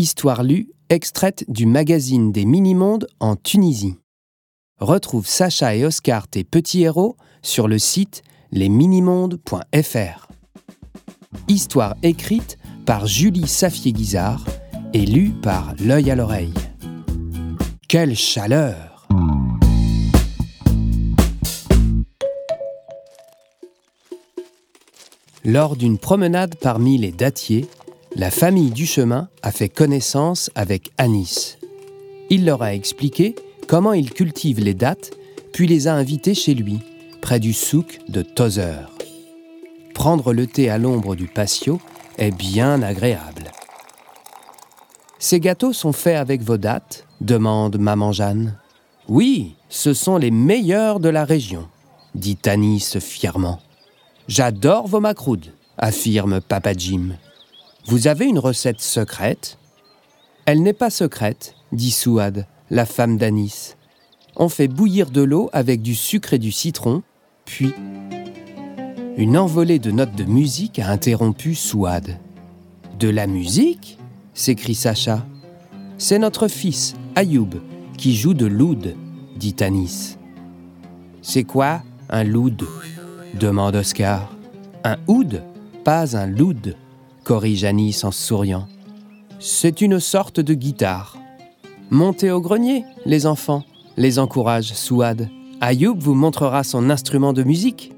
Histoire lue, extraite du magazine des Mini-Mondes en Tunisie. Retrouve Sacha et Oscar, tes petits héros, sur le site lesminimondes.fr. Histoire écrite par Julie Safier-Guizard et lue par L'œil à l'oreille. Quelle chaleur Lors d'une promenade parmi les dattiers, la famille du chemin a fait connaissance avec Anis. Il leur a expliqué comment il cultive les dattes, puis les a invités chez lui, près du souk de Tozer. Prendre le thé à l'ombre du patio est bien agréable. Ces gâteaux sont faits avec vos dattes? demande maman Jeanne. Oui, ce sont les meilleurs de la région, dit Anis fièrement. J'adore vos macroudes, affirme Papa Jim. Vous avez une recette secrète? Elle n'est pas secrète, dit Souad, la femme d'Anis. On fait bouillir de l'eau avec du sucre et du citron, puis... Une envolée de notes de musique a interrompu Souad. De la musique? s'écrie Sacha. C'est notre fils, Ayoub, qui joue de l'oud, dit Anis. C'est quoi un loud? demande Oscar. Un oud, pas un loud, corrige Anis en souriant. C'est une sorte de guitare. Montez au grenier, les enfants, les encourage Souad. Ayoub vous montrera son instrument de musique.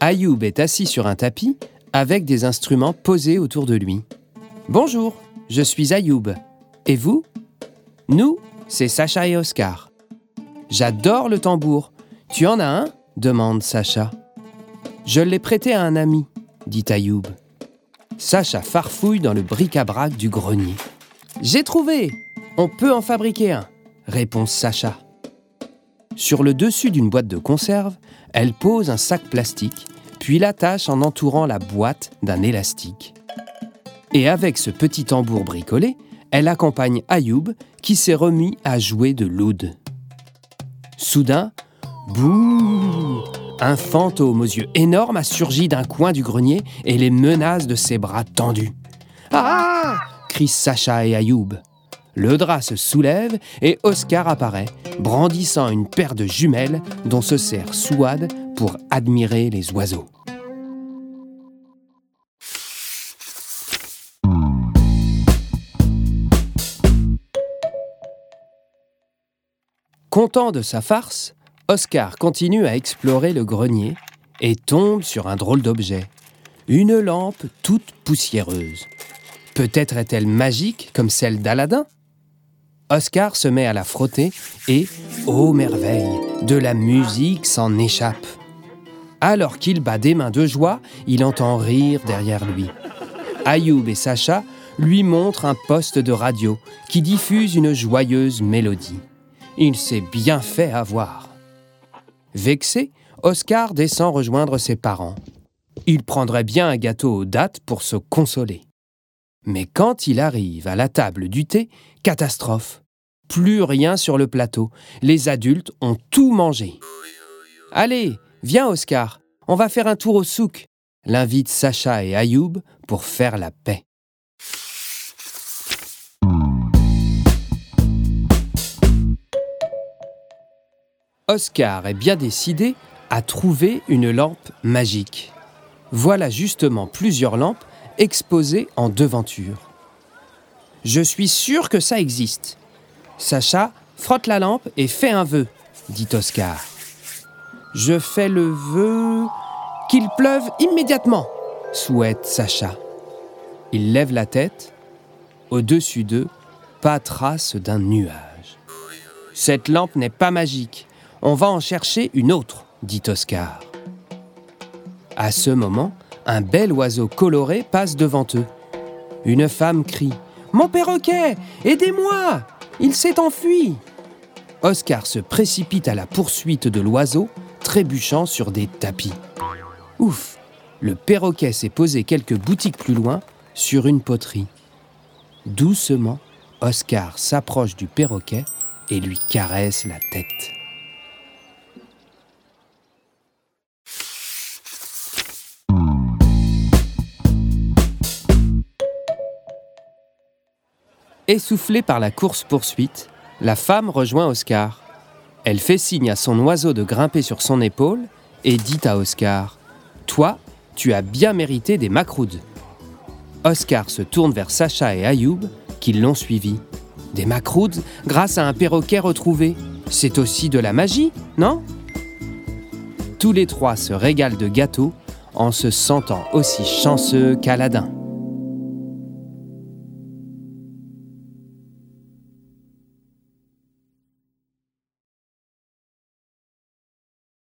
Ayoub est assis sur un tapis avec des instruments posés autour de lui. Bonjour, je suis Ayoub. Et vous? Nous, c'est Sacha et Oscar. J'adore le tambour. Tu en as un demande Sacha. Je l'ai prêté à un ami, dit Ayoub. Sacha farfouille dans le bric-à-brac du grenier. J'ai trouvé On peut en fabriquer un, répond Sacha. Sur le dessus d'une boîte de conserve, elle pose un sac plastique, puis l'attache en entourant la boîte d'un élastique. Et avec ce petit tambour bricolé, elle accompagne Ayoub qui s'est remis à jouer de l'oud. Soudain, bouh Un fantôme aux yeux énormes a surgi d'un coin du grenier et les menace de ses bras tendus. Ah crient Sacha et Ayoub. Le drap se soulève et Oscar apparaît, brandissant une paire de jumelles dont se sert Souad pour admirer les oiseaux. Content de sa farce, Oscar continue à explorer le grenier et tombe sur un drôle d'objet. Une lampe toute poussiéreuse. Peut-être est-elle magique comme celle d'Aladin? Oscar se met à la frotter et, ô merveille, de la musique s'en échappe. Alors qu'il bat des mains de joie, il entend rire derrière lui. Ayoub et Sacha lui montrent un poste de radio qui diffuse une joyeuse mélodie. Il s'est bien fait avoir. Vexé, Oscar descend rejoindre ses parents. Il prendrait bien un gâteau aux dattes pour se consoler. Mais quand il arrive à la table du thé, catastrophe. Plus rien sur le plateau. Les adultes ont tout mangé. Allez, viens Oscar, on va faire un tour au souk, l'invite Sacha et Ayoub pour faire la paix. Oscar est bien décidé à trouver une lampe magique. Voilà justement plusieurs lampes exposées en devanture. Je suis sûr que ça existe. Sacha, frotte la lampe et fais un vœu, dit Oscar. Je fais le vœu qu'il pleuve immédiatement, souhaite Sacha. Il lève la tête. Au-dessus d'eux, pas trace d'un nuage. Cette lampe n'est pas magique. On va en chercher une autre, dit Oscar. À ce moment, un bel oiseau coloré passe devant eux. Une femme crie Mon perroquet Aidez-moi Il s'est enfui Oscar se précipite à la poursuite de l'oiseau, trébuchant sur des tapis. Ouf Le perroquet s'est posé quelques boutiques plus loin, sur une poterie. Doucement, Oscar s'approche du perroquet et lui caresse la tête. Essoufflée par la course-poursuite, la femme rejoint Oscar. Elle fait signe à son oiseau de grimper sur son épaule et dit à Oscar Toi, tu as bien mérité des macroudes. Oscar se tourne vers Sacha et Ayoub, qui l'ont suivi. Des macroudes grâce à un perroquet retrouvé. C'est aussi de la magie, non? Tous les trois se régalent de gâteaux en se sentant aussi chanceux qu'Aladin.